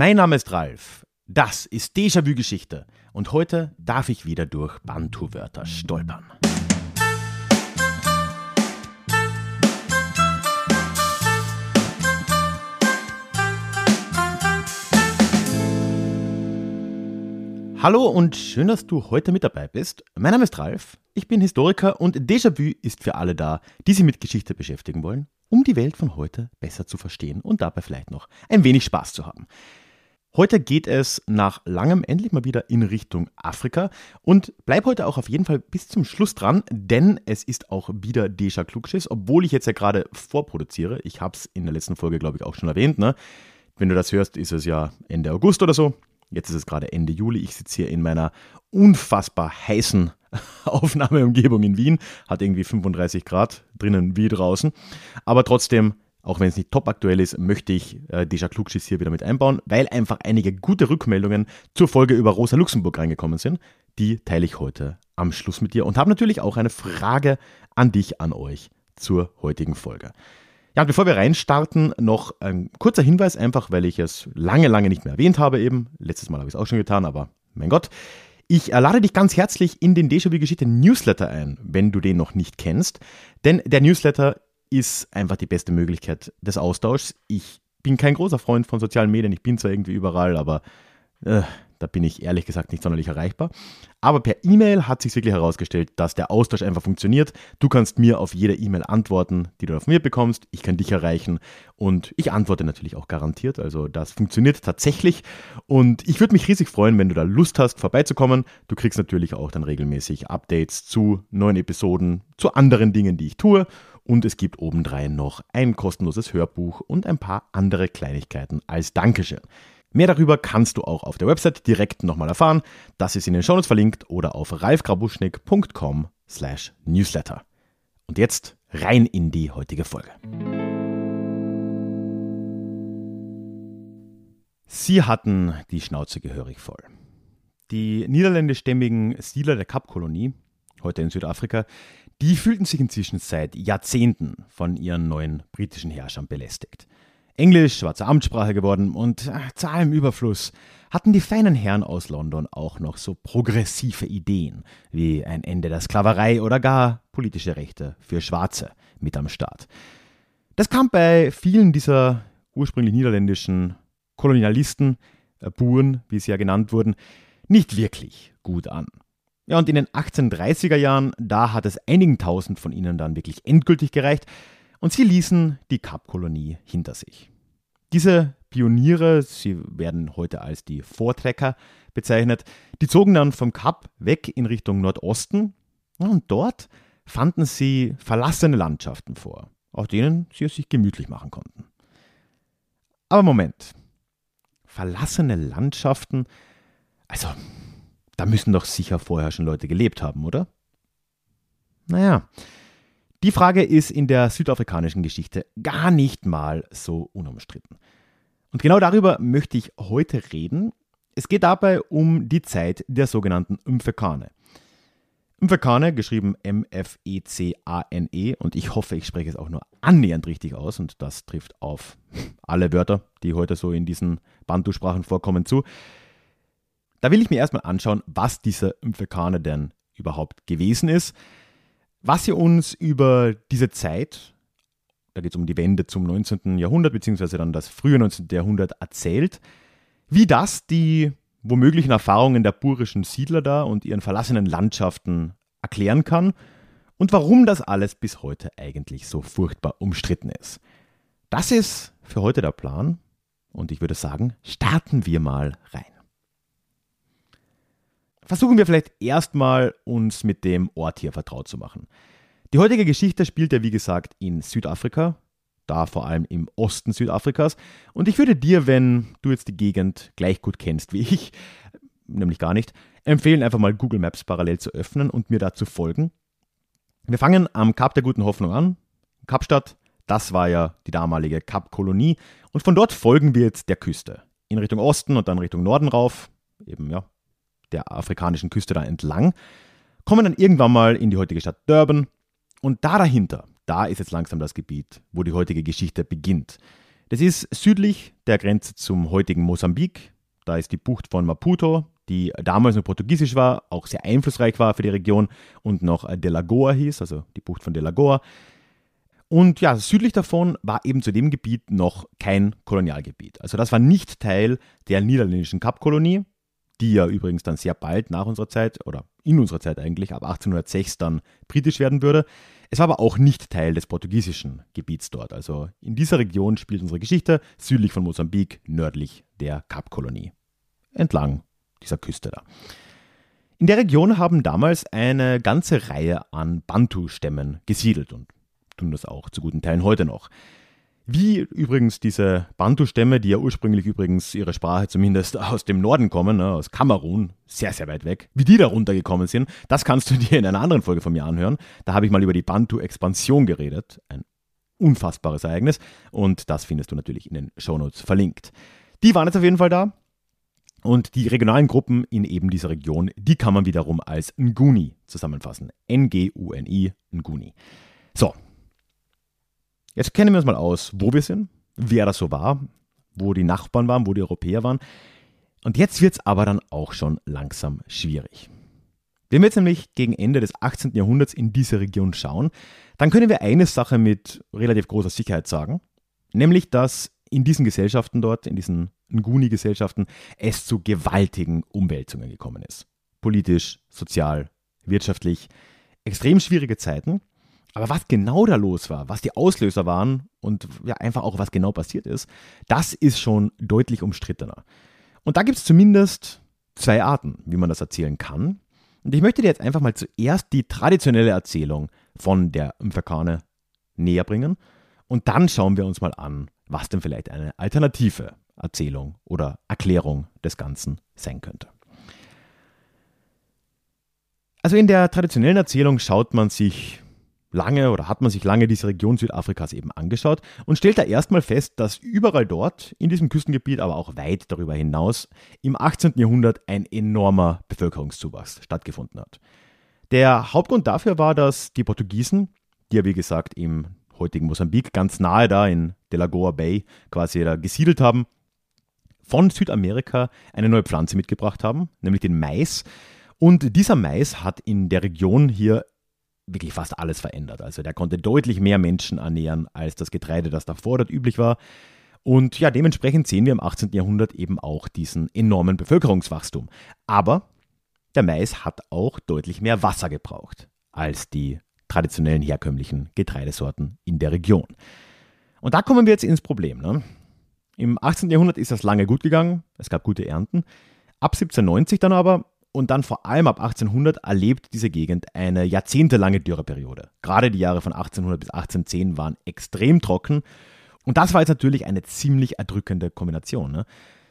Mein Name ist Ralf. Das ist Déjà-vu Geschichte und heute darf ich wieder durch Bantu-Wörter stolpern. Hallo und schön, dass du heute mit dabei bist. Mein Name ist Ralf, ich bin Historiker und Déjà-vu ist für alle da, die sich mit Geschichte beschäftigen wollen, um die Welt von heute besser zu verstehen und dabei vielleicht noch ein wenig Spaß zu haben. Heute geht es nach langem endlich mal wieder in Richtung Afrika und bleib heute auch auf jeden Fall bis zum Schluss dran, denn es ist auch wieder Deja Klugschiss, obwohl ich jetzt ja gerade vorproduziere. Ich habe es in der letzten Folge, glaube ich, auch schon erwähnt. Ne? Wenn du das hörst, ist es ja Ende August oder so. Jetzt ist es gerade Ende Juli. Ich sitze hier in meiner unfassbar heißen Aufnahmeumgebung in Wien. Hat irgendwie 35 Grad drinnen wie draußen. Aber trotzdem auch wenn es nicht top aktuell ist, möchte ich äh, Deja Klugschiss hier wieder mit einbauen, weil einfach einige gute Rückmeldungen zur Folge über Rosa Luxemburg reingekommen sind. Die teile ich heute am Schluss mit dir und habe natürlich auch eine Frage an dich, an euch zur heutigen Folge. Ja, und bevor wir reinstarten, noch ein kurzer Hinweis, einfach weil ich es lange, lange nicht mehr erwähnt habe eben. Letztes Mal habe ich es auch schon getan, aber mein Gott. Ich lade dich ganz herzlich in den Déjà-vu-Geschichte Newsletter ein, wenn du den noch nicht kennst. Denn der Newsletter ist einfach die beste Möglichkeit des Austauschs. Ich bin kein großer Freund von sozialen Medien, ich bin zwar irgendwie überall, aber äh, da bin ich ehrlich gesagt nicht sonderlich erreichbar. Aber per E-Mail hat sich wirklich herausgestellt, dass der Austausch einfach funktioniert. Du kannst mir auf jede E-Mail antworten, die du auf mir bekommst. Ich kann dich erreichen und ich antworte natürlich auch garantiert. Also das funktioniert tatsächlich. Und ich würde mich riesig freuen, wenn du da Lust hast, vorbeizukommen. Du kriegst natürlich auch dann regelmäßig Updates zu neuen Episoden, zu anderen Dingen, die ich tue. Und es gibt obendrein noch ein kostenloses Hörbuch und ein paar andere Kleinigkeiten als Dankeschön. Mehr darüber kannst du auch auf der Website direkt nochmal erfahren. Das ist in den Shownotes verlinkt oder auf ralfgrabuschnick.com slash newsletter. Und jetzt rein in die heutige Folge. Sie hatten die Schnauze gehörig voll. Die niederländischstämmigen Siedler der Kapkolonie, heute in Südafrika, die fühlten sich inzwischen seit Jahrzehnten von ihren neuen britischen Herrschern belästigt. Englisch war zur Amtssprache geworden und äh, zu allem Überfluss hatten die feinen Herren aus London auch noch so progressive Ideen wie ein Ende der Sklaverei oder gar politische Rechte für Schwarze mit am Start. Das kam bei vielen dieser ursprünglich niederländischen Kolonialisten, äh, Buren, wie sie ja genannt wurden, nicht wirklich gut an. Ja, und in den 1830er Jahren, da hat es einigen tausend von ihnen dann wirklich endgültig gereicht und sie ließen die Kapkolonie hinter sich. Diese Pioniere, sie werden heute als die Vortrecker bezeichnet, die zogen dann vom Kap weg in Richtung Nordosten und dort fanden sie verlassene Landschaften vor, auf denen sie es sich gemütlich machen konnten. Aber Moment, verlassene Landschaften, also da müssen doch sicher vorher schon Leute gelebt haben, oder? Naja, die Frage ist in der südafrikanischen Geschichte gar nicht mal so unumstritten. Und genau darüber möchte ich heute reden. Es geht dabei um die Zeit der sogenannten Mfekane. Mfekane, geschrieben M-F-E-C-A-N-E, -E, und ich hoffe, ich spreche es auch nur annähernd richtig aus, und das trifft auf alle Wörter, die heute so in diesen Bantu-Sprachen vorkommen, zu. Da will ich mir erstmal anschauen, was dieser Mfekane denn überhaupt gewesen ist, was sie uns über diese Zeit, da geht es um die Wende zum 19. Jahrhundert, beziehungsweise dann das frühe 19. Jahrhundert erzählt, wie das die womöglichen Erfahrungen der burischen Siedler da und ihren verlassenen Landschaften erklären kann und warum das alles bis heute eigentlich so furchtbar umstritten ist. Das ist für heute der Plan und ich würde sagen, starten wir mal rein versuchen wir vielleicht erstmal uns mit dem Ort hier vertraut zu machen. Die heutige Geschichte spielt ja wie gesagt in Südafrika, da vor allem im Osten Südafrikas. Und ich würde dir, wenn du jetzt die Gegend gleich gut kennst wie ich, nämlich gar nicht, empfehlen, einfach mal Google Maps parallel zu öffnen und mir dazu folgen. Wir fangen am Kap der Guten Hoffnung an, Kapstadt. Das war ja die damalige Kapkolonie. Und von dort folgen wir jetzt der Küste. In Richtung Osten und dann Richtung Norden rauf. Eben, ja, der afrikanischen Küste da entlang, kommen dann irgendwann mal in die heutige Stadt Durban und da dahinter, da ist jetzt langsam das Gebiet, wo die heutige Geschichte beginnt. Das ist südlich der Grenze zum heutigen Mosambik. Da ist die Bucht von Maputo, die damals noch portugiesisch war, auch sehr einflussreich war für die Region und noch De Lagoa hieß, also die Bucht von De Lagoa. Und ja, südlich davon war eben zu dem Gebiet noch kein Kolonialgebiet. Also das war nicht Teil der niederländischen Kapkolonie, die ja übrigens dann sehr bald nach unserer Zeit oder in unserer Zeit eigentlich ab 1806 dann britisch werden würde. Es war aber auch nicht Teil des portugiesischen Gebiets dort. Also in dieser Region spielt unsere Geschichte südlich von Mosambik, nördlich der Kapkolonie. Entlang dieser Küste da. In der Region haben damals eine ganze Reihe an Bantu-Stämmen gesiedelt und tun das auch zu guten Teilen heute noch. Wie übrigens diese Bantu-Stämme, die ja ursprünglich übrigens ihre Sprache zumindest aus dem Norden kommen, ne, aus Kamerun, sehr, sehr weit weg, wie die da runtergekommen sind, das kannst du dir in einer anderen Folge von mir anhören. Da habe ich mal über die Bantu-Expansion geredet. Ein unfassbares Ereignis. Und das findest du natürlich in den Shownotes verlinkt. Die waren jetzt auf jeden Fall da. Und die regionalen Gruppen in eben dieser Region, die kann man wiederum als Nguni zusammenfassen. N-G-U-N-I, Nguni. So, jetzt kennen wir uns mal aus, wo wir sind, wer das so war, wo die Nachbarn waren, wo die Europäer waren. Und jetzt wird es aber dann auch schon langsam schwierig. Wenn wir jetzt nämlich gegen Ende des 18. Jahrhunderts in diese Region schauen, dann können wir eine Sache mit relativ großer Sicherheit sagen, nämlich dass in diesen Gesellschaften dort, in diesen Nguni-Gesellschaften, es zu gewaltigen Umwälzungen gekommen ist. Politisch, sozial, wirtschaftlich. Extrem schwierige Zeiten. Aber was genau da los war, was die Auslöser waren und ja, einfach auch was genau passiert ist, das ist schon deutlich umstrittener. Und da gibt es zumindest zwei Arten, wie man das erzählen kann. Und ich möchte dir jetzt einfach mal zuerst die traditionelle Erzählung von der Mfekane näher bringen und dann schauen wir uns mal an, was denn vielleicht eine alternative Erzählung oder Erklärung des Ganzen sein könnte. Also in der traditionellen Erzählung schaut man sich lange oder hat man sich lange diese Region Südafrikas eben angeschaut und stellt da erstmal fest, dass überall dort, in diesem Küstengebiet, aber auch weit darüber hinaus, im 18. Jahrhundert ein enormer Bevölkerungszuwachs stattgefunden hat. Der Hauptgrund dafür war, dass die Portugiesen, die ja wie gesagt im heutigen Mosambik, ganz nahe da in Delagoa Bay quasi da gesiedelt haben, von Südamerika eine neue Pflanze mitgebracht haben, nämlich den Mais. Und dieser Mais hat in der Region hier wirklich fast alles verändert. Also der konnte deutlich mehr Menschen ernähren als das Getreide, das davor dort üblich war. Und ja, dementsprechend sehen wir im 18. Jahrhundert eben auch diesen enormen Bevölkerungswachstum. Aber der Mais hat auch deutlich mehr Wasser gebraucht als die traditionellen herkömmlichen Getreidesorten in der Region. Und da kommen wir jetzt ins Problem. Ne? Im 18. Jahrhundert ist das lange gut gegangen, es gab gute Ernten. Ab 1790 dann aber und dann vor allem ab 1800 erlebt diese Gegend eine jahrzehntelange Dürreperiode. Gerade die Jahre von 1800 bis 1810 waren extrem trocken und das war jetzt natürlich eine ziemlich erdrückende Kombination. Ne?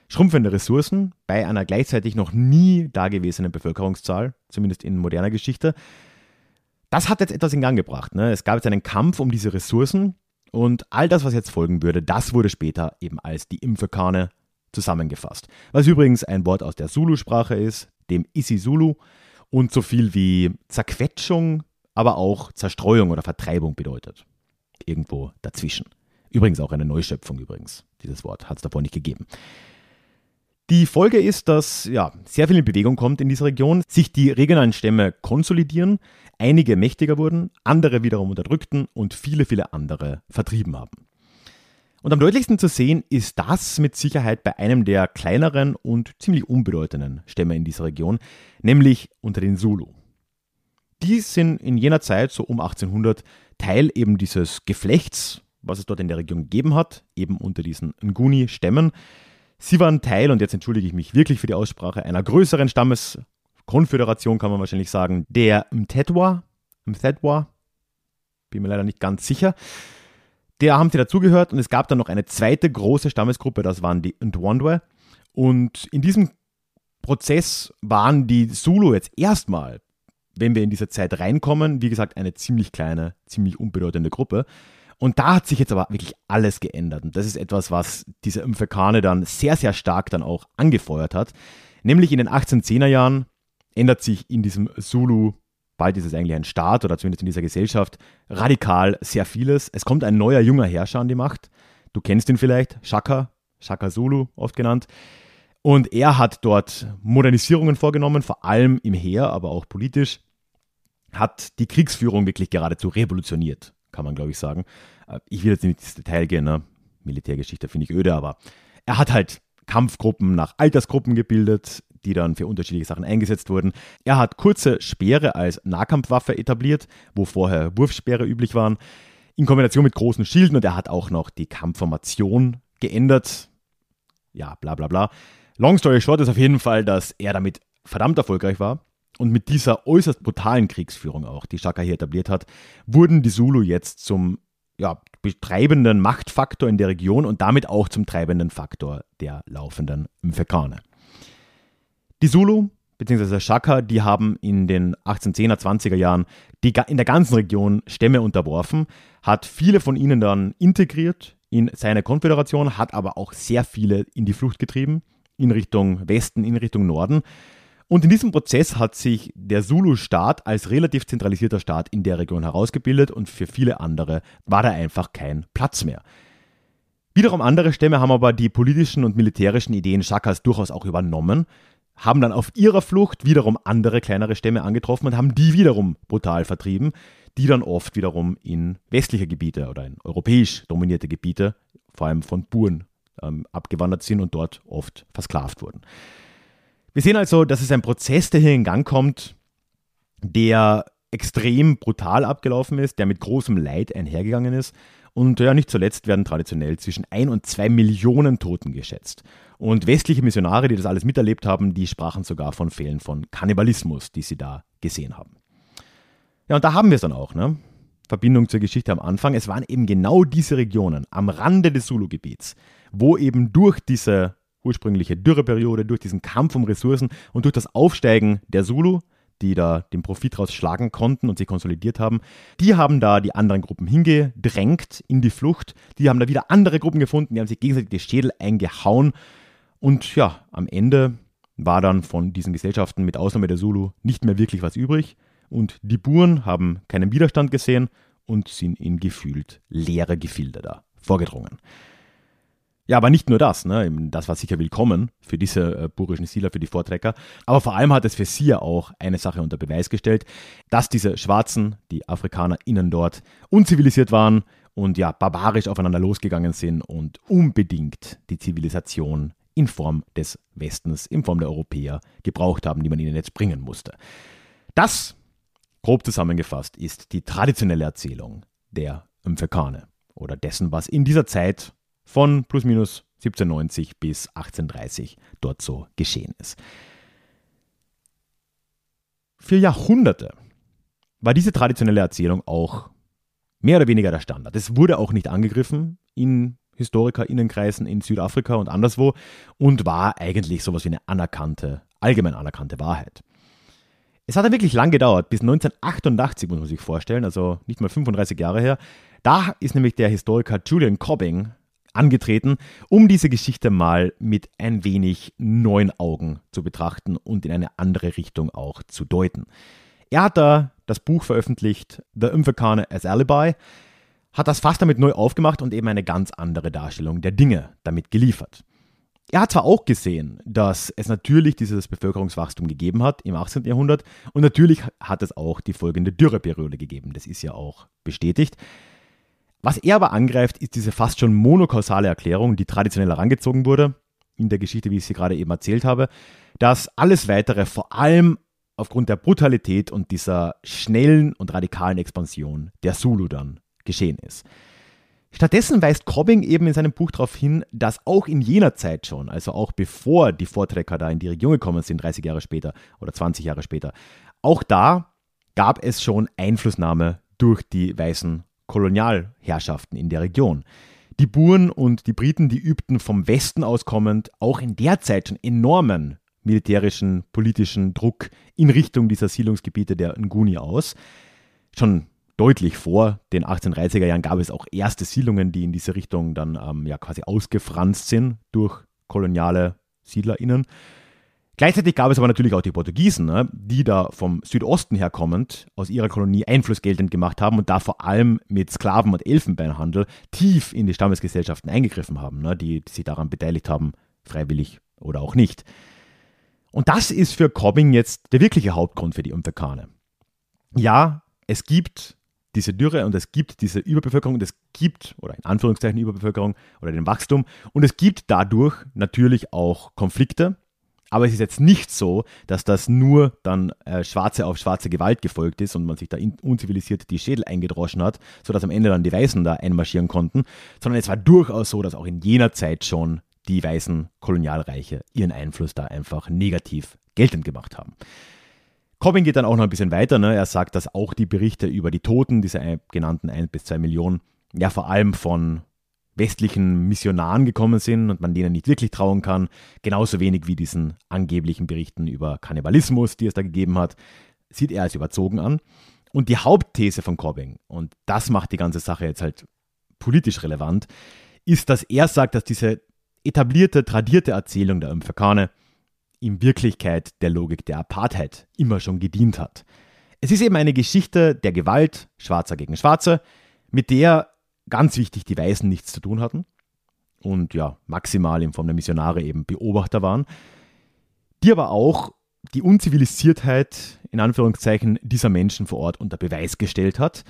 Schrumpfende Ressourcen bei einer gleichzeitig noch nie dagewesenen Bevölkerungszahl, zumindest in moderner Geschichte, das hat jetzt etwas in Gang gebracht. Ne? Es gab jetzt einen Kampf um diese Ressourcen und all das, was jetzt folgen würde, das wurde später eben als die Impfekane zusammengefasst. Was übrigens ein Wort aus der Zulu-Sprache ist, dem Isizulu, und so viel wie Zerquetschung, aber auch Zerstreuung oder Vertreibung bedeutet. Irgendwo dazwischen. Übrigens auch eine Neuschöpfung übrigens. Dieses Wort hat es davor nicht gegeben. Die Folge ist, dass ja, sehr viel in Bewegung kommt in dieser Region, sich die regionalen Stämme konsolidieren, einige mächtiger wurden, andere wiederum unterdrückten und viele, viele andere vertrieben haben. Und am deutlichsten zu sehen ist das mit Sicherheit bei einem der kleineren und ziemlich unbedeutenden Stämme in dieser Region, nämlich unter den Zulu. Die sind in jener Zeit, so um 1800, Teil eben dieses Geflechts, was es dort in der Region gegeben hat, eben unter diesen Nguni-Stämmen, Sie waren Teil, und jetzt entschuldige ich mich wirklich für die Aussprache, einer größeren Stammeskonföderation, kann man wahrscheinlich sagen, der Mtetwa, Mtetwa, bin mir leider nicht ganz sicher. Der haben sie dazugehört und es gab dann noch eine zweite große Stammesgruppe, das waren die Ndwandwe. Und in diesem Prozess waren die Zulu jetzt erstmal, wenn wir in diese Zeit reinkommen, wie gesagt, eine ziemlich kleine, ziemlich unbedeutende Gruppe. Und da hat sich jetzt aber wirklich alles geändert. Und das ist etwas, was diese Mfekane dann sehr, sehr stark dann auch angefeuert hat. Nämlich in den 1810er Jahren ändert sich in diesem Zulu, bald ist es eigentlich ein Staat oder zumindest in dieser Gesellschaft, radikal sehr vieles. Es kommt ein neuer junger Herrscher an die Macht, Du kennst ihn vielleicht, Shaka, Shaka Zulu oft genannt. Und er hat dort Modernisierungen vorgenommen, vor allem im Heer, aber auch politisch. Hat die Kriegsführung wirklich geradezu revolutioniert, kann man glaube ich sagen. Äh, ich will jetzt nicht ins Detail gehen, ne? Militärgeschichte finde ich öde, aber er hat halt Kampfgruppen nach Altersgruppen gebildet, die dann für unterschiedliche Sachen eingesetzt wurden. Er hat kurze Speere als Nahkampfwaffe etabliert, wo vorher Wurfspeere üblich waren, in Kombination mit großen Schilden und er hat auch noch die Kampfformation geändert. Ja, bla bla bla. Long story short ist auf jeden Fall, dass er damit verdammt erfolgreich war. Und mit dieser äußerst brutalen Kriegsführung auch, die Shaka hier etabliert hat, wurden die Zulu jetzt zum ja, betreibenden Machtfaktor in der Region und damit auch zum treibenden Faktor der laufenden Mfekane. Die Zulu bzw. Shaka, die haben in den 1810er, 20er Jahren die, in der ganzen Region Stämme unterworfen, hat viele von ihnen dann integriert in seine Konföderation, hat aber auch sehr viele in die Flucht getrieben, in Richtung Westen, in Richtung Norden. Und in diesem Prozess hat sich der Zulu-Staat als relativ zentralisierter Staat in der Region herausgebildet und für viele andere war da einfach kein Platz mehr. Wiederum andere Stämme haben aber die politischen und militärischen Ideen Shakas durchaus auch übernommen haben dann auf ihrer Flucht wiederum andere kleinere Stämme angetroffen und haben die wiederum brutal vertrieben, die dann oft wiederum in westliche Gebiete oder in europäisch dominierte Gebiete, vor allem von Buren, ähm, abgewandert sind und dort oft versklavt wurden. Wir sehen also, dass es ein Prozess, der hier in Gang kommt, der extrem brutal abgelaufen ist, der mit großem Leid einhergegangen ist. Und ja, nicht zuletzt werden traditionell zwischen ein und zwei Millionen Toten geschätzt. Und westliche Missionare, die das alles miterlebt haben, die sprachen sogar von Fällen von Kannibalismus, die sie da gesehen haben. Ja, und da haben wir es dann auch, ne? Verbindung zur Geschichte am Anfang. Es waren eben genau diese Regionen am Rande des Zulu-Gebiets, wo eben durch diese ursprüngliche Dürreperiode, durch diesen Kampf um Ressourcen und durch das Aufsteigen der Zulu, die da den Profit rausschlagen konnten und sich konsolidiert haben, die haben da die anderen Gruppen hingedrängt in die Flucht. Die haben da wieder andere Gruppen gefunden, die haben sich gegenseitig die Schädel eingehauen und ja, am Ende war dann von diesen Gesellschaften mit Ausnahme der Zulu nicht mehr wirklich was übrig und die Buren haben keinen Widerstand gesehen und sind in gefühlt leere Gefilde da vorgedrungen. Ja, aber nicht nur das, ne? das war sicher willkommen für diese äh, burischen Siedler, für die Vortrecker, aber vor allem hat es für sie ja auch eine Sache unter Beweis gestellt, dass diese Schwarzen, die AfrikanerInnen dort, unzivilisiert waren und ja, barbarisch aufeinander losgegangen sind und unbedingt die Zivilisation in Form des Westens, in Form der Europäer gebraucht haben, die man ihnen jetzt bringen musste. Das, grob zusammengefasst, ist die traditionelle Erzählung der Mfekane oder dessen, was in dieser Zeit von plus minus 1790 bis 1830 dort so geschehen ist. Für Jahrhunderte war diese traditionelle Erzählung auch mehr oder weniger der Standard. Es wurde auch nicht angegriffen in HistorikerInnenkreisen in Südafrika und anderswo und war eigentlich sowas wie eine anerkannte, allgemein anerkannte Wahrheit. Es hat dann wirklich lang gedauert, bis 1988 muss man sich vorstellen, also nicht mal 35 Jahre her. Da ist nämlich der Historiker Julian Cobbing angetreten, um diese Geschichte mal mit ein wenig neuen Augen zu betrachten und in eine andere Richtung auch zu deuten. Er hat da das Buch veröffentlicht, The Umfekane as Alibi, hat das fast damit neu aufgemacht und eben eine ganz andere Darstellung der Dinge damit geliefert. Er hat zwar auch gesehen, dass es natürlich dieses Bevölkerungswachstum gegeben hat im 18. Jahrhundert und natürlich hat es auch die folgende Dürreperiode gegeben. Das ist ja auch bestätigt. Was er aber angreift, ist diese fast schon monokausale Erklärung, die traditionell herangezogen wurde, in der Geschichte, wie ich sie gerade eben erzählt habe, dass alles weitere vor allem aufgrund der Brutalität und dieser schnellen und radikalen Expansion der Zulu dann geschehen ist. Stattdessen weist Cobbing eben in seinem Buch darauf hin, dass auch in jener Zeit schon, also auch bevor die Vortrecker da in die Region gekommen sind, 30 Jahre später oder 20 Jahre später, auch da gab es schon Einflussnahme durch die weißen Kolonialherrschaften in der Region. Die Buren und die Briten, die übten vom Westen aus kommend auch in der Zeit schon enormen militärischen, politischen Druck in Richtung dieser Siedlungsgebiete der Nguni aus. Schon deutlich vor den 1830er Jahren gab es auch erste Siedlungen, die in diese Richtung dann ähm, ja quasi ausgefranst sind durch koloniale SiedlerInnen. Gleichzeitig gab es aber natürlich auch die Portugiesen, ne, die da vom Südosten herkommend aus ihrer Kolonie Einfluss geltend gemacht haben und da vor allem mit Sklaven- und Elfenbeinhandel tief in die Stammesgesellschaften eingegriffen haben, ne, die, die sich daran beteiligt haben, freiwillig oder auch nicht. Und das ist für Cobbing jetzt der wirkliche Hauptgrund für die Umverkane. Ja, es gibt diese Dürre und es gibt diese Überbevölkerung und es gibt, oder in Anführungszeichen Überbevölkerung oder den Wachstum und es gibt dadurch natürlich auch Konflikte, aber es ist jetzt nicht so, dass das nur dann äh, schwarze auf schwarze Gewalt gefolgt ist und man sich da unzivilisiert die Schädel eingedroschen hat, sodass am Ende dann die Weißen da einmarschieren konnten, sondern es war durchaus so, dass auch in jener Zeit schon die weißen Kolonialreiche ihren Einfluss da einfach negativ geltend gemacht haben. Cobbin geht dann auch noch ein bisschen weiter. Ne? Er sagt, dass auch die Berichte über die Toten, diese genannten 1 bis 2 Millionen, ja vor allem von westlichen Missionaren gekommen sind und man denen nicht wirklich trauen kann. Genauso wenig wie diesen angeblichen Berichten über Kannibalismus, die es da gegeben hat, sieht er als überzogen an. Und die Hauptthese von Cobbing, und das macht die ganze Sache jetzt halt politisch relevant, ist, dass er sagt, dass diese etablierte, tradierte Erzählung der Umfakane in Wirklichkeit der Logik der Apartheid immer schon gedient hat. Es ist eben eine Geschichte der Gewalt, Schwarzer gegen Schwarze, mit der ganz wichtig die Weißen nichts zu tun hatten und ja, maximal in Form der Missionare eben Beobachter waren, die aber auch die Unzivilisiertheit in Anführungszeichen dieser Menschen vor Ort unter Beweis gestellt hat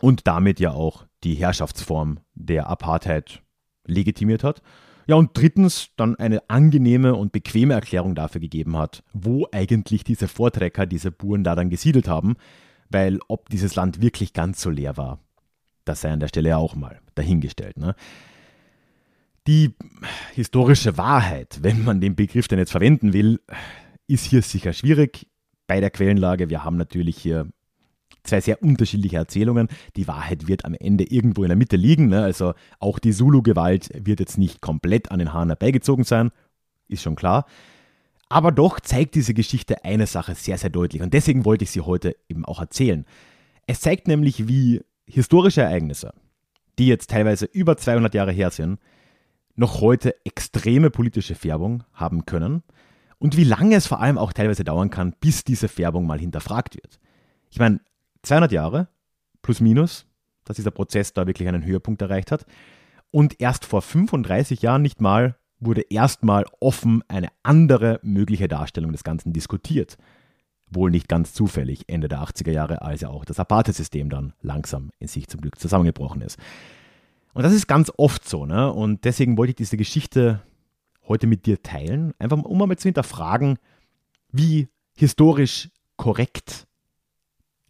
und damit ja auch die Herrschaftsform der Apartheid legitimiert hat. Ja, und drittens dann eine angenehme und bequeme Erklärung dafür gegeben hat, wo eigentlich diese Vortrecker, diese Buren da dann gesiedelt haben, weil ob dieses Land wirklich ganz so leer war, das sei an der Stelle auch mal dahingestellt. Ne? Die historische Wahrheit, wenn man den Begriff denn jetzt verwenden will, ist hier sicher schwierig bei der Quellenlage. Wir haben natürlich hier zwei sehr unterschiedliche Erzählungen. Die Wahrheit wird am Ende irgendwo in der Mitte liegen. Ne? Also auch die Zulu-Gewalt wird jetzt nicht komplett an den Haaren herbeigezogen sein, ist schon klar. Aber doch zeigt diese Geschichte eine Sache sehr, sehr deutlich. Und deswegen wollte ich sie heute eben auch erzählen. Es zeigt nämlich, wie historische Ereignisse, die jetzt teilweise über 200 Jahre her sind, noch heute extreme politische Färbung haben können und wie lange es vor allem auch teilweise dauern kann, bis diese Färbung mal hinterfragt wird. Ich meine, 200 Jahre plus minus, dass dieser Prozess da wirklich einen Höhepunkt erreicht hat. Und erst vor 35 Jahren nicht mal wurde erstmal offen eine andere mögliche Darstellung des Ganzen diskutiert wohl nicht ganz zufällig Ende der 80er Jahre, als ja auch das Apartheid-System dann langsam in sich zum Glück zusammengebrochen ist. Und das ist ganz oft so, ne? Und deswegen wollte ich diese Geschichte heute mit dir teilen, einfach um mal zu hinterfragen, wie historisch korrekt,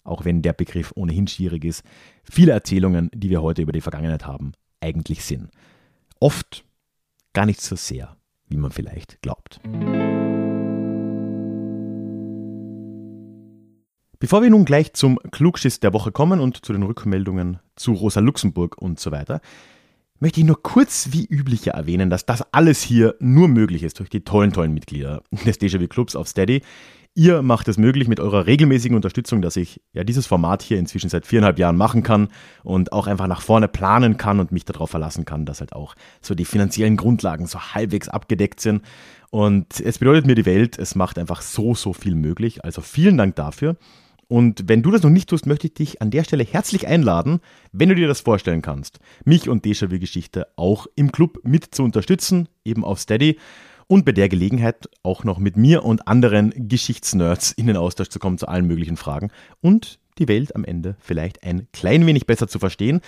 auch wenn der Begriff ohnehin schwierig ist, viele Erzählungen, die wir heute über die Vergangenheit haben, eigentlich sind. Oft gar nicht so sehr, wie man vielleicht glaubt. Bevor wir nun gleich zum Klugschiss der Woche kommen und zu den Rückmeldungen zu Rosa Luxemburg und so weiter, möchte ich nur kurz wie üblicher erwähnen, dass das alles hier nur möglich ist durch die tollen, tollen Mitglieder des Déjà-vu Clubs auf Steady. Ihr macht es möglich mit eurer regelmäßigen Unterstützung, dass ich ja dieses Format hier inzwischen seit viereinhalb Jahren machen kann und auch einfach nach vorne planen kann und mich darauf verlassen kann, dass halt auch so die finanziellen Grundlagen so halbwegs abgedeckt sind. Und es bedeutet mir die Welt, es macht einfach so, so viel möglich. Also vielen Dank dafür. Und wenn du das noch nicht tust, möchte ich dich an der Stelle herzlich einladen, wenn du dir das vorstellen kannst, mich und Déjà-vu-Geschichte auch im Club mit zu unterstützen, eben auf Steady und bei der Gelegenheit auch noch mit mir und anderen Geschichtsnerds in den Austausch zu kommen zu allen möglichen Fragen und die Welt am Ende vielleicht ein klein wenig besser zu verstehen.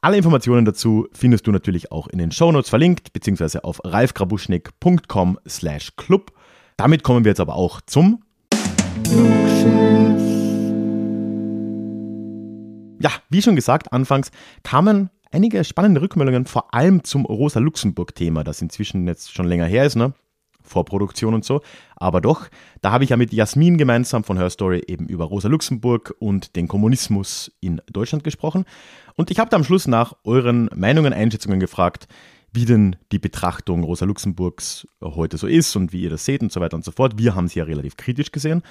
Alle Informationen dazu findest du natürlich auch in den Shownotes verlinkt, beziehungsweise auf ralfgrabuschnick.com slash club. Damit kommen wir jetzt aber auch zum Klugschiff. Ja, wie schon gesagt, anfangs kamen einige spannende Rückmeldungen, vor allem zum Rosa-Luxemburg-Thema, das inzwischen jetzt schon länger her ist, ne? Vorproduktion und so. Aber doch, da habe ich ja mit Jasmin gemeinsam von Her Story eben über Rosa Luxemburg und den Kommunismus in Deutschland gesprochen. Und ich habe da am Schluss nach euren Meinungen, Einschätzungen gefragt, wie denn die Betrachtung Rosa Luxemburgs heute so ist und wie ihr das seht und so weiter und so fort. Wir haben sie ja relativ kritisch gesehen.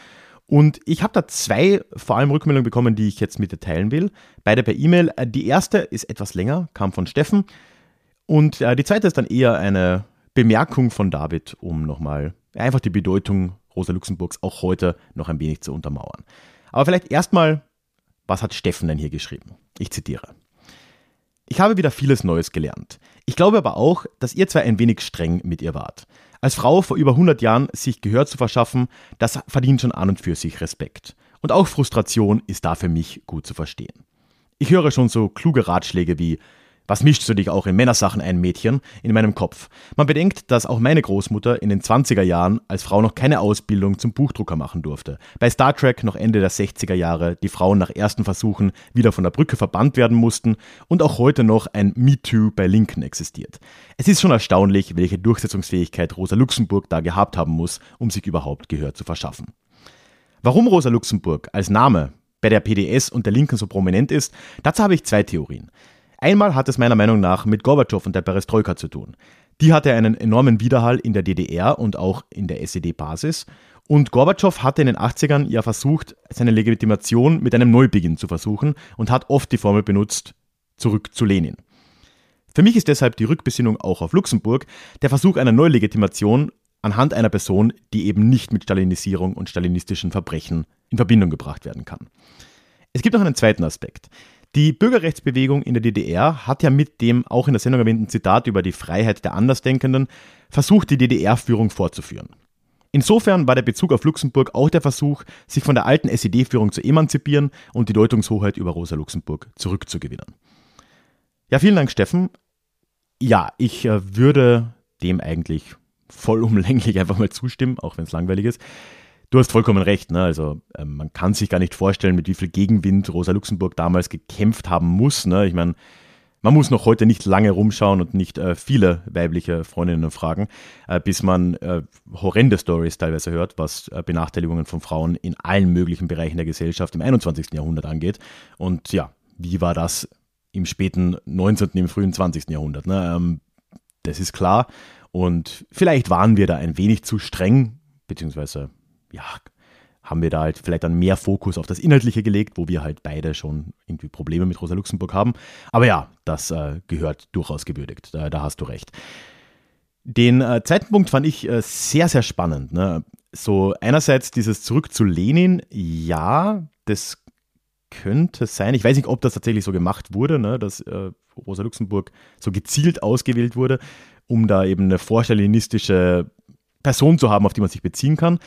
Und ich habe da zwei vor allem Rückmeldungen bekommen, die ich jetzt mit dir teilen will. Beide per E-Mail. Äh, die erste ist etwas länger, kam von Steffen. Und äh, die zweite ist dann eher eine Bemerkung von David, um nochmal einfach die Bedeutung Rosa Luxemburgs auch heute noch ein wenig zu untermauern. Aber vielleicht erstmal, was hat Steffen denn hier geschrieben? Ich zitiere. Ich habe wieder vieles Neues gelernt. Ich glaube aber auch, dass ihr zwei ein wenig streng mit ihr wart. Als Frau vor über 100 Jahren sich Gehör zu verschaffen, das verdient schon an und für sich Respekt. Und auch Frustration ist da für mich gut zu verstehen. Ich höre schon so kluge Ratschläge wie, was mischst du dich auch in Männersachen ein, Mädchen? In meinem Kopf. Man bedenkt, dass auch meine Großmutter in den 20er Jahren als Frau noch keine Ausbildung zum Buchdrucker machen durfte. Bei Star Trek noch Ende der 60er Jahre die Frauen nach ersten Versuchen wieder von der Brücke verbannt werden mussten und auch heute noch ein MeToo bei Linken existiert. Es ist schon erstaunlich, welche Durchsetzungsfähigkeit Rosa Luxemburg da gehabt haben muss, um sich überhaupt Gehör zu verschaffen. Warum Rosa Luxemburg als Name bei der PDS und der Linken so prominent ist, dazu habe ich zwei Theorien. Einmal hat es meiner Meinung nach mit Gorbatschow und der Perestroika zu tun. Die hatte einen enormen Widerhall in der DDR und auch in der SED-Basis. Und Gorbatschow hatte in den 80ern ja versucht, seine Legitimation mit einem Neubeginn zu versuchen und hat oft die Formel benutzt, zurück zu Lenin. Für mich ist deshalb die Rückbesinnung auch auf Luxemburg der Versuch einer Neulegitimation anhand einer Person, die eben nicht mit Stalinisierung und stalinistischen Verbrechen in Verbindung gebracht werden kann. Es gibt noch einen zweiten Aspekt. Die Bürgerrechtsbewegung in der DDR hat ja mit dem auch in der Sendung erwähnten Zitat über die Freiheit der Andersdenkenden versucht, die DDR-Führung fortzuführen. Insofern war der Bezug auf Luxemburg auch der Versuch, sich von der alten SED-Führung zu emanzipieren und die Deutungshoheit über Rosa Luxemburg zurückzugewinnen. Ja, vielen Dank, Steffen. Ja, ich äh, würde dem eigentlich vollumlänglich einfach mal zustimmen, auch wenn es langweilig ist. Du hast vollkommen recht. Ne? Also äh, man kann sich gar nicht vorstellen, mit wie viel Gegenwind Rosa Luxemburg damals gekämpft haben muss. Ne? Ich meine, man muss noch heute nicht lange rumschauen und nicht äh, viele weibliche Freundinnen fragen, äh, bis man äh, horrende Stories teilweise hört, was äh, Benachteiligungen von Frauen in allen möglichen Bereichen der Gesellschaft im 21. Jahrhundert angeht. Und ja, wie war das im späten 19., im frühen 20. Jahrhundert? Ne? Ähm, das ist klar. Und vielleicht waren wir da ein wenig zu streng, beziehungsweise ja, haben wir da halt vielleicht dann mehr Fokus auf das Inhaltliche gelegt, wo wir halt beide schon irgendwie Probleme mit Rosa Luxemburg haben. Aber ja, das äh, gehört durchaus gewürdigt. Da, da, hast du recht. Den äh, zweiten Punkt fand ich äh, sehr, sehr spannend. Ne? So einerseits dieses Zurück zu Lenin, ja, das könnte sein. Ich weiß nicht, ob das tatsächlich so gemacht wurde, ne? dass äh, Rosa Luxemburg so gezielt ausgewählt wurde, um da eben eine vorstalinistische Person zu haben, auf die man sich beziehen kann.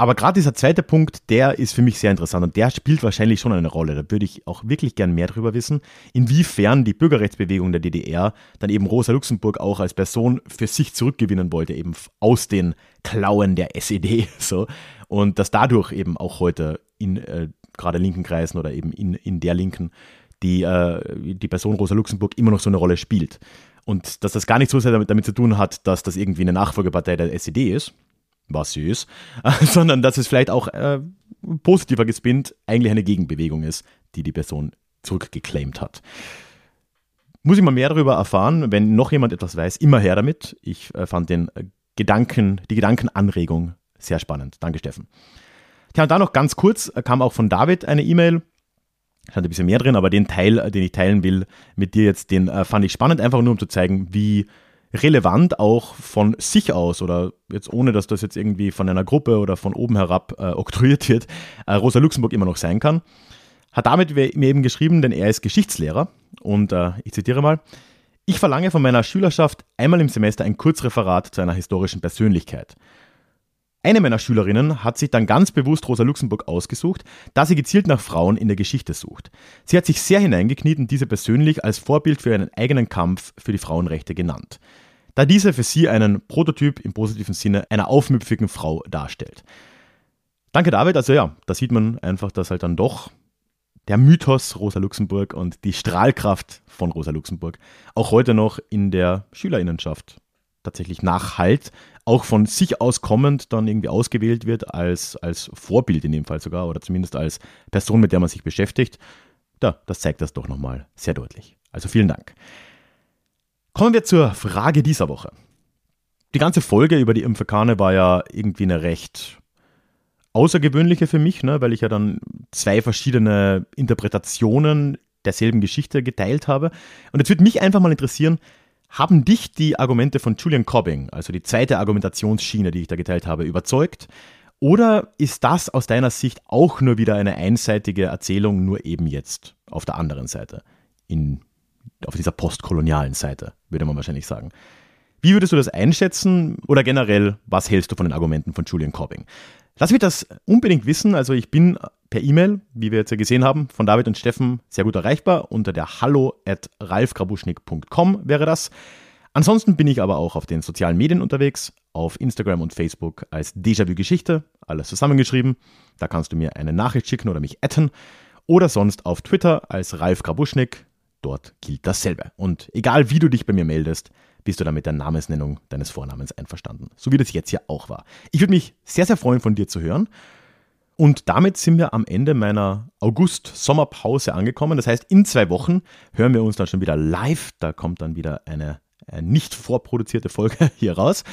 Aber gerade dieser zweite Punkt, der ist für mich sehr interessant und der spielt wahrscheinlich schon eine Rolle. Da würde ich auch wirklich gern mehr darüber wissen, inwiefern die Bürgerrechtsbewegung der DDR dann eben Rosa Luxemburg auch als Person für sich zurückgewinnen wollte, eben aus den Klauen der SED. So. Und dass dadurch eben auch heute in äh, gerade linken Kreisen oder eben in, in der Linken die, äh, die Person Rosa Luxemburg immer noch so eine Rolle spielt. Und dass das gar nicht so sehr damit, damit zu tun hat, dass das irgendwie eine Nachfolgepartei der SED ist, was sie ist, sondern dass es vielleicht auch äh, positiver gespinnt eigentlich eine Gegenbewegung ist, die die Person zurückgeclaimt hat. Muss ich mal mehr darüber erfahren, wenn noch jemand etwas weiß, immer her damit. Ich äh, fand den äh, Gedanken, die Gedankenanregung sehr spannend. Danke, Steffen. Tja, und da noch ganz kurz äh, kam auch von David eine E-Mail. Stand ein bisschen mehr drin, aber den Teil, äh, den ich teilen will mit dir jetzt, den fand ich spannend, einfach nur um zu zeigen, wie relevant auch von sich aus oder jetzt ohne, dass das jetzt irgendwie von einer Gruppe oder von oben herab äh, oktroyiert wird, äh, Rosa Luxemburg immer noch sein kann. Hat damit mir eben geschrieben, denn er ist Geschichtslehrer und äh, ich zitiere mal, ich verlange von meiner Schülerschaft einmal im Semester ein Kurzreferat zu einer historischen Persönlichkeit. Eine meiner Schülerinnen hat sich dann ganz bewusst Rosa Luxemburg ausgesucht, da sie gezielt nach Frauen in der Geschichte sucht. Sie hat sich sehr hineingekniet und diese persönlich als Vorbild für ihren eigenen Kampf für die Frauenrechte genannt, da diese für sie einen Prototyp im positiven Sinne einer aufmüpfigen Frau darstellt. Danke David, also ja, da sieht man einfach, dass halt dann doch der Mythos Rosa Luxemburg und die Strahlkraft von Rosa Luxemburg auch heute noch in der Schülerinnenschaft tatsächlich nachhalt, auch von sich aus kommend dann irgendwie ausgewählt wird als, als Vorbild in dem Fall sogar oder zumindest als Person, mit der man sich beschäftigt. Da, das zeigt das doch nochmal sehr deutlich. Also vielen Dank. Kommen wir zur Frage dieser Woche. Die ganze Folge über die Impfekane war ja irgendwie eine recht außergewöhnliche für mich, ne, weil ich ja dann zwei verschiedene Interpretationen derselben Geschichte geteilt habe. Und jetzt würde mich einfach mal interessieren, Haben dich die Argumente von Julian Cobbing, also die zweite Argumentationsschiene, die ich da geteilt habe, überzeugt? Oder ist das aus deiner Sicht auch nur wieder eine einseitige Erzählung, nur eben jetzt auf der anderen Seite, in, auf dieser postkolonialen Seite, würde man wahrscheinlich sagen? Wie würdest du das einschätzen oder generell, was hältst du von den Argumenten von Julian Cobbing? Lass mich das unbedingt wissen. Also ich bin per E-Mail, wie wir jetzt ja gesehen haben, von David und Steffen sehr gut erreichbar. Unter der hallo at ralfgrabuschnick.com wäre das. Ansonsten bin ich aber auch auf den sozialen Medien unterwegs, auf Instagram und Facebook als Déjà-vu Geschichte, alles zusammengeschrieben. Da kannst du mir eine Nachricht schicken oder mich adden. Oder sonst auf Twitter als Ralf Grabuschnick. Dort gilt dasselbe. Und egal wie du dich bei mir meldest, bist du dann mit der Namensnennung deines Vornamens einverstanden. So wie das jetzt ja auch war. Ich würde mich sehr, sehr freuen, von dir zu hören. Und damit sind wir am Ende meiner August-Sommerpause angekommen. Das heißt, in zwei Wochen hören wir uns dann schon wieder live. Da kommt dann wieder eine, eine nicht vorproduzierte Folge hier raus.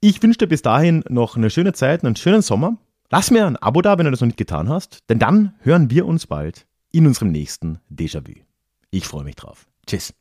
Ich wünsche dir bis dahin noch eine schöne Zeit, einen schönen Sommer. Lass mir ein Abo da, wenn du das noch nicht getan hast, denn dann hören wir uns bald in unserem nächsten Déjà-vu. Ich freue mich drauf. Tschüss.